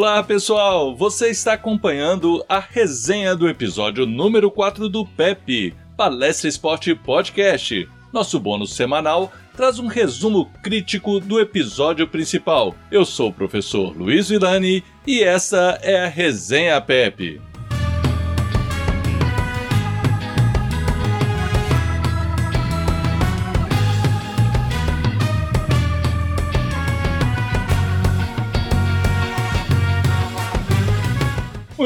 Olá pessoal, você está acompanhando a resenha do episódio número 4 do PEP, Palestra Esporte Podcast. Nosso bônus semanal traz um resumo crítico do episódio principal. Eu sou o professor Luiz Villani e essa é a resenha PEP.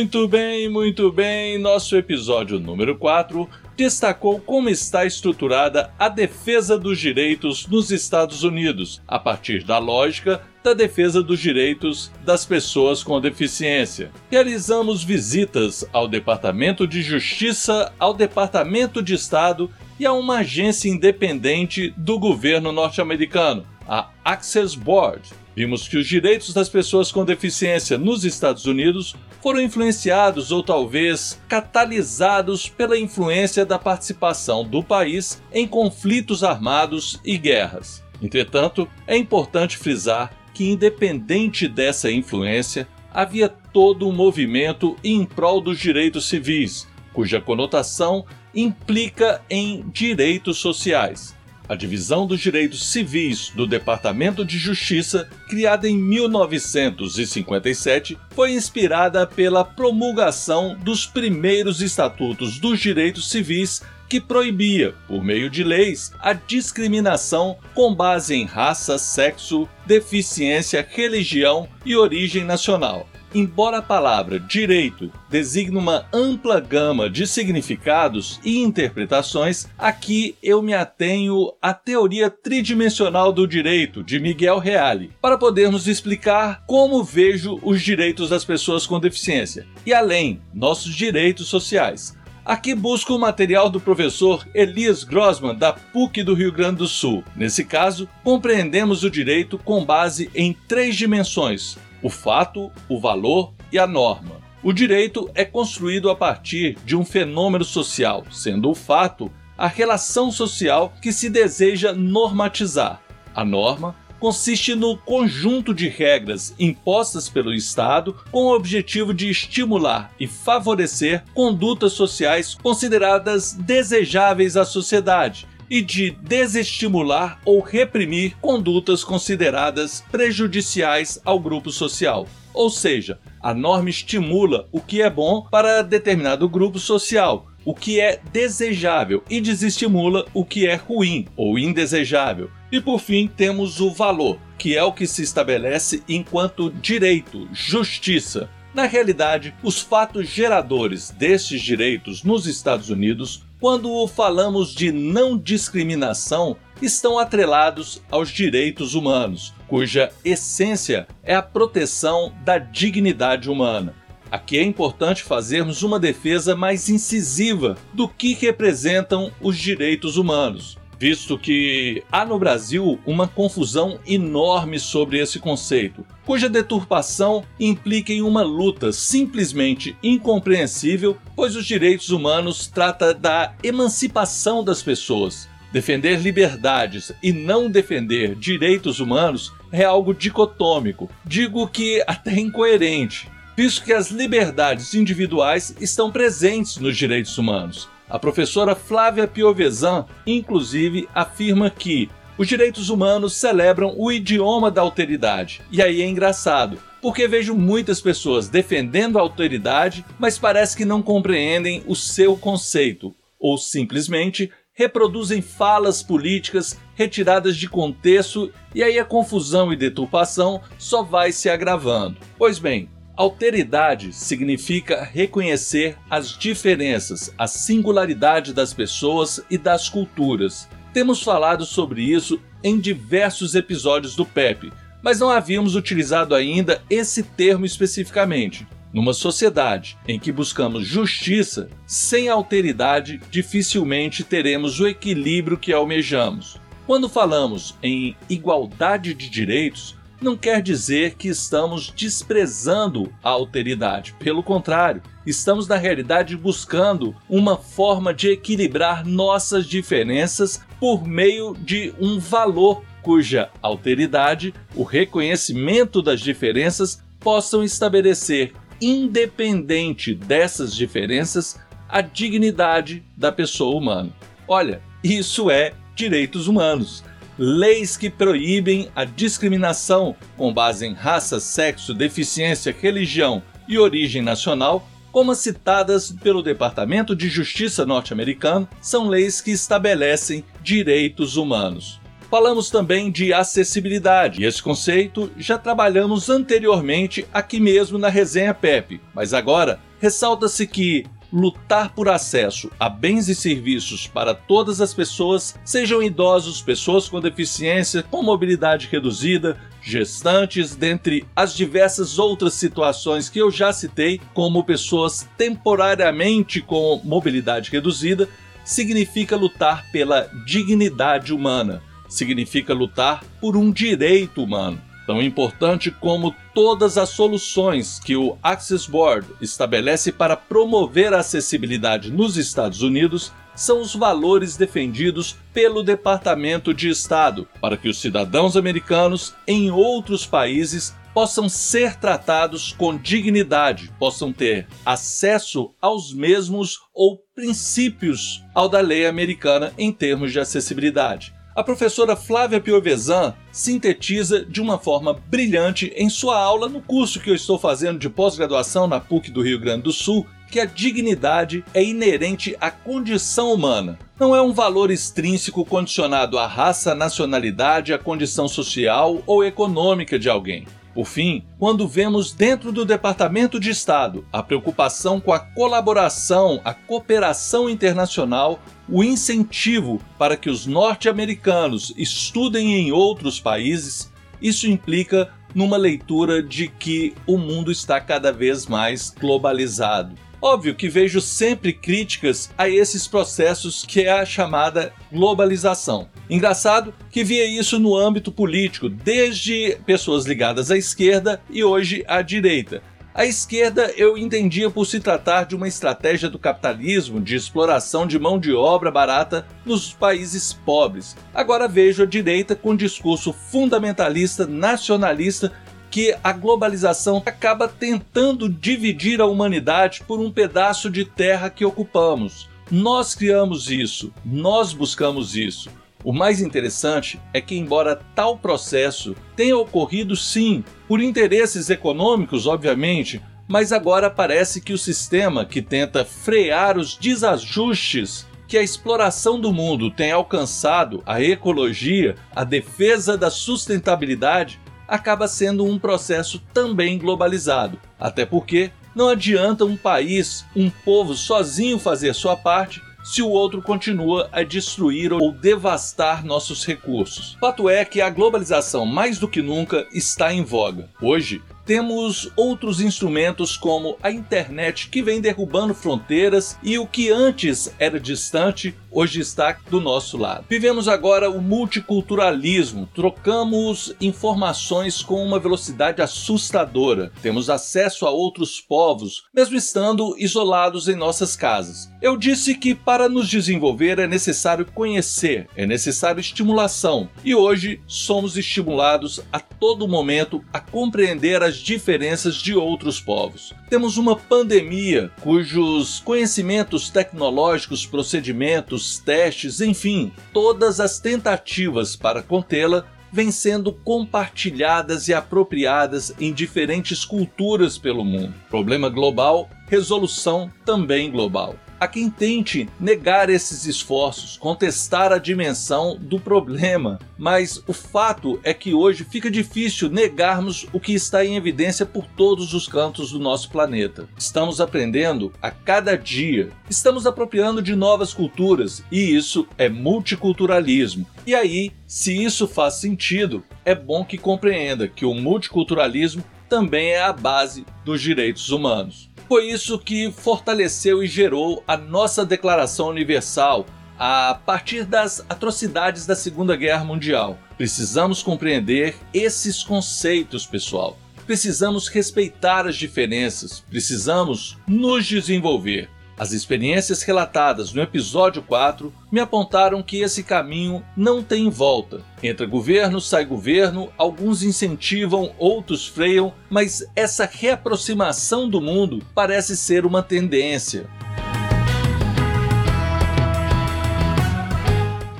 Muito bem, muito bem. Nosso episódio número 4 destacou como está estruturada a defesa dos direitos nos Estados Unidos, a partir da lógica da defesa dos direitos das pessoas com deficiência. Realizamos visitas ao Departamento de Justiça, ao Departamento de Estado e a uma agência independente do governo norte-americano, a Access Board. Vimos que os direitos das pessoas com deficiência nos Estados Unidos foram influenciados ou talvez catalisados pela influência da participação do país em conflitos armados e guerras. Entretanto, é importante frisar que, independente dessa influência, havia todo um movimento em prol dos direitos civis, cuja conotação implica em direitos sociais. A Divisão dos Direitos Civis do Departamento de Justiça, criada em 1957, foi inspirada pela promulgação dos primeiros estatutos dos direitos civis que proibia, por meio de leis, a discriminação com base em raça, sexo, deficiência, religião e origem nacional. Embora a palavra direito designe uma ampla gama de significados e interpretações, aqui eu me atenho à teoria tridimensional do direito de Miguel Reale, para podermos explicar como vejo os direitos das pessoas com deficiência e, além, nossos direitos sociais. Aqui busco o material do professor Elias Grossman, da PUC do Rio Grande do Sul. Nesse caso, compreendemos o direito com base em três dimensões: o fato, o valor e a norma. O direito é construído a partir de um fenômeno social, sendo o fato a relação social que se deseja normatizar. A norma consiste no conjunto de regras impostas pelo Estado com o objetivo de estimular e favorecer condutas sociais consideradas desejáveis à sociedade, e de desestimular ou reprimir condutas consideradas prejudiciais ao grupo social. Ou seja, a norma estimula o que é bom para determinado grupo social, o que é desejável e desestimula o que é ruim ou indesejável. E por fim, temos o valor, que é o que se estabelece enquanto direito, justiça. Na realidade, os fatos geradores destes direitos nos Estados Unidos quando falamos de não discriminação, estão atrelados aos direitos humanos, cuja essência é a proteção da dignidade humana. Aqui é importante fazermos uma defesa mais incisiva do que representam os direitos humanos visto que há no Brasil uma confusão enorme sobre esse conceito, cuja deturpação implica em uma luta simplesmente incompreensível, pois os direitos humanos trata da emancipação das pessoas. Defender liberdades e não defender direitos humanos é algo dicotômico, digo que até incoerente, visto que as liberdades individuais estão presentes nos direitos humanos. A professora Flávia Piovesan, inclusive, afirma que os direitos humanos celebram o idioma da alteridade. E aí é engraçado, porque vejo muitas pessoas defendendo a alteridade, mas parece que não compreendem o seu conceito, ou simplesmente reproduzem falas políticas retiradas de contexto e aí a confusão e deturpação só vai se agravando. Pois bem, Alteridade significa reconhecer as diferenças, a singularidade das pessoas e das culturas. Temos falado sobre isso em diversos episódios do PEP, mas não havíamos utilizado ainda esse termo especificamente. Numa sociedade em que buscamos justiça, sem alteridade, dificilmente teremos o equilíbrio que almejamos. Quando falamos em igualdade de direitos, não quer dizer que estamos desprezando a alteridade. Pelo contrário, estamos na realidade buscando uma forma de equilibrar nossas diferenças por meio de um valor cuja alteridade, o reconhecimento das diferenças, possam estabelecer, independente dessas diferenças, a dignidade da pessoa humana. Olha, isso é direitos humanos. Leis que proíbem a discriminação com base em raça, sexo, deficiência, religião e origem nacional, como as citadas pelo Departamento de Justiça norte-americano, são leis que estabelecem direitos humanos. Falamos também de acessibilidade, e esse conceito já trabalhamos anteriormente aqui mesmo na resenha Pepe, mas agora ressalta-se que lutar por acesso a bens e serviços para todas as pessoas, sejam idosos, pessoas com deficiência, com mobilidade reduzida, gestantes, dentre as diversas outras situações que eu já citei, como pessoas temporariamente com mobilidade reduzida, significa lutar pela dignidade humana. Significa lutar por um direito humano, tão importante como todas as soluções que o Access Board estabelece para promover a acessibilidade nos Estados Unidos são os valores defendidos pelo Departamento de Estado para que os cidadãos americanos em outros países possam ser tratados com dignidade, possam ter acesso aos mesmos ou princípios ao da lei americana em termos de acessibilidade. A professora Flávia Piovesan sintetiza de uma forma brilhante em sua aula no curso que eu estou fazendo de pós-graduação na PUC do Rio Grande do Sul que a dignidade é inerente à condição humana. Não é um valor extrínseco condicionado à raça, nacionalidade, à condição social ou econômica de alguém. Por fim, quando vemos dentro do Departamento de Estado a preocupação com a colaboração, a cooperação internacional, o incentivo para que os norte-americanos estudem em outros países, isso implica numa leitura de que o mundo está cada vez mais globalizado. Óbvio que vejo sempre críticas a esses processos que é a chamada globalização. Engraçado que via isso no âmbito político, desde pessoas ligadas à esquerda e hoje à direita. A esquerda eu entendia por se tratar de uma estratégia do capitalismo de exploração de mão de obra barata nos países pobres. Agora vejo a direita com discurso fundamentalista, nacionalista que a globalização acaba tentando dividir a humanidade por um pedaço de terra que ocupamos. Nós criamos isso, nós buscamos isso. O mais interessante é que, embora tal processo tenha ocorrido sim por interesses econômicos, obviamente, mas agora parece que o sistema que tenta frear os desajustes que a exploração do mundo tem alcançado, a ecologia, a defesa da sustentabilidade, acaba sendo um processo também globalizado. Até porque não adianta um país, um povo sozinho fazer sua parte se o outro continua a destruir ou devastar nossos recursos. Fato é que a globalização mais do que nunca está em voga. Hoje, temos outros instrumentos como a internet que vem derrubando fronteiras e o que antes era distante hoje está do nosso lado. Vivemos agora o multiculturalismo, trocamos informações com uma velocidade assustadora, temos acesso a outros povos, mesmo estando isolados em nossas casas. Eu disse que para nos desenvolver é necessário conhecer, é necessário estimulação, e hoje somos estimulados a todo momento a compreender as diferenças de outros povos. Temos uma pandemia cujos conhecimentos tecnológicos, procedimentos, testes, enfim, todas as tentativas para contê-la vêm sendo compartilhadas e apropriadas em diferentes culturas pelo mundo. Problema global, resolução também global a quem tente negar esses esforços, contestar a dimensão do problema, mas o fato é que hoje fica difícil negarmos o que está em evidência por todos os cantos do nosso planeta. Estamos aprendendo a cada dia, estamos apropriando de novas culturas e isso é multiculturalismo. E aí, se isso faz sentido, é bom que compreenda que o multiculturalismo também é a base dos direitos humanos. Foi isso que fortaleceu e gerou a nossa Declaração Universal a partir das atrocidades da Segunda Guerra Mundial. Precisamos compreender esses conceitos, pessoal. Precisamos respeitar as diferenças, precisamos nos desenvolver. As experiências relatadas no episódio 4 me apontaram que esse caminho não tem volta. Entra governo, sai governo, alguns incentivam, outros freiam, mas essa reaproximação do mundo parece ser uma tendência.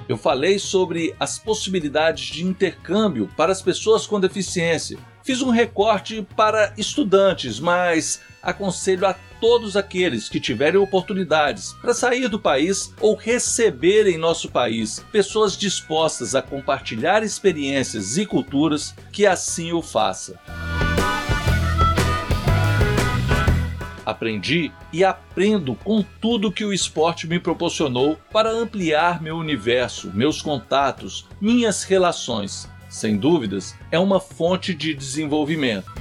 Eu falei sobre as possibilidades de intercâmbio para as pessoas com deficiência. Fiz um recorte para estudantes, mas aconselho a todos aqueles que tiverem oportunidades para sair do país ou receber em nosso país pessoas dispostas a compartilhar experiências e culturas que assim o faça. Aprendi e aprendo com tudo que o esporte me proporcionou para ampliar meu universo, meus contatos, minhas relações. Sem dúvidas, é uma fonte de desenvolvimento.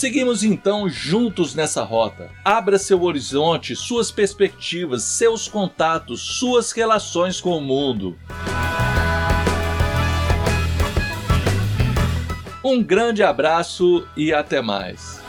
Seguimos então juntos nessa rota. Abra seu horizonte, suas perspectivas, seus contatos, suas relações com o mundo. Um grande abraço e até mais.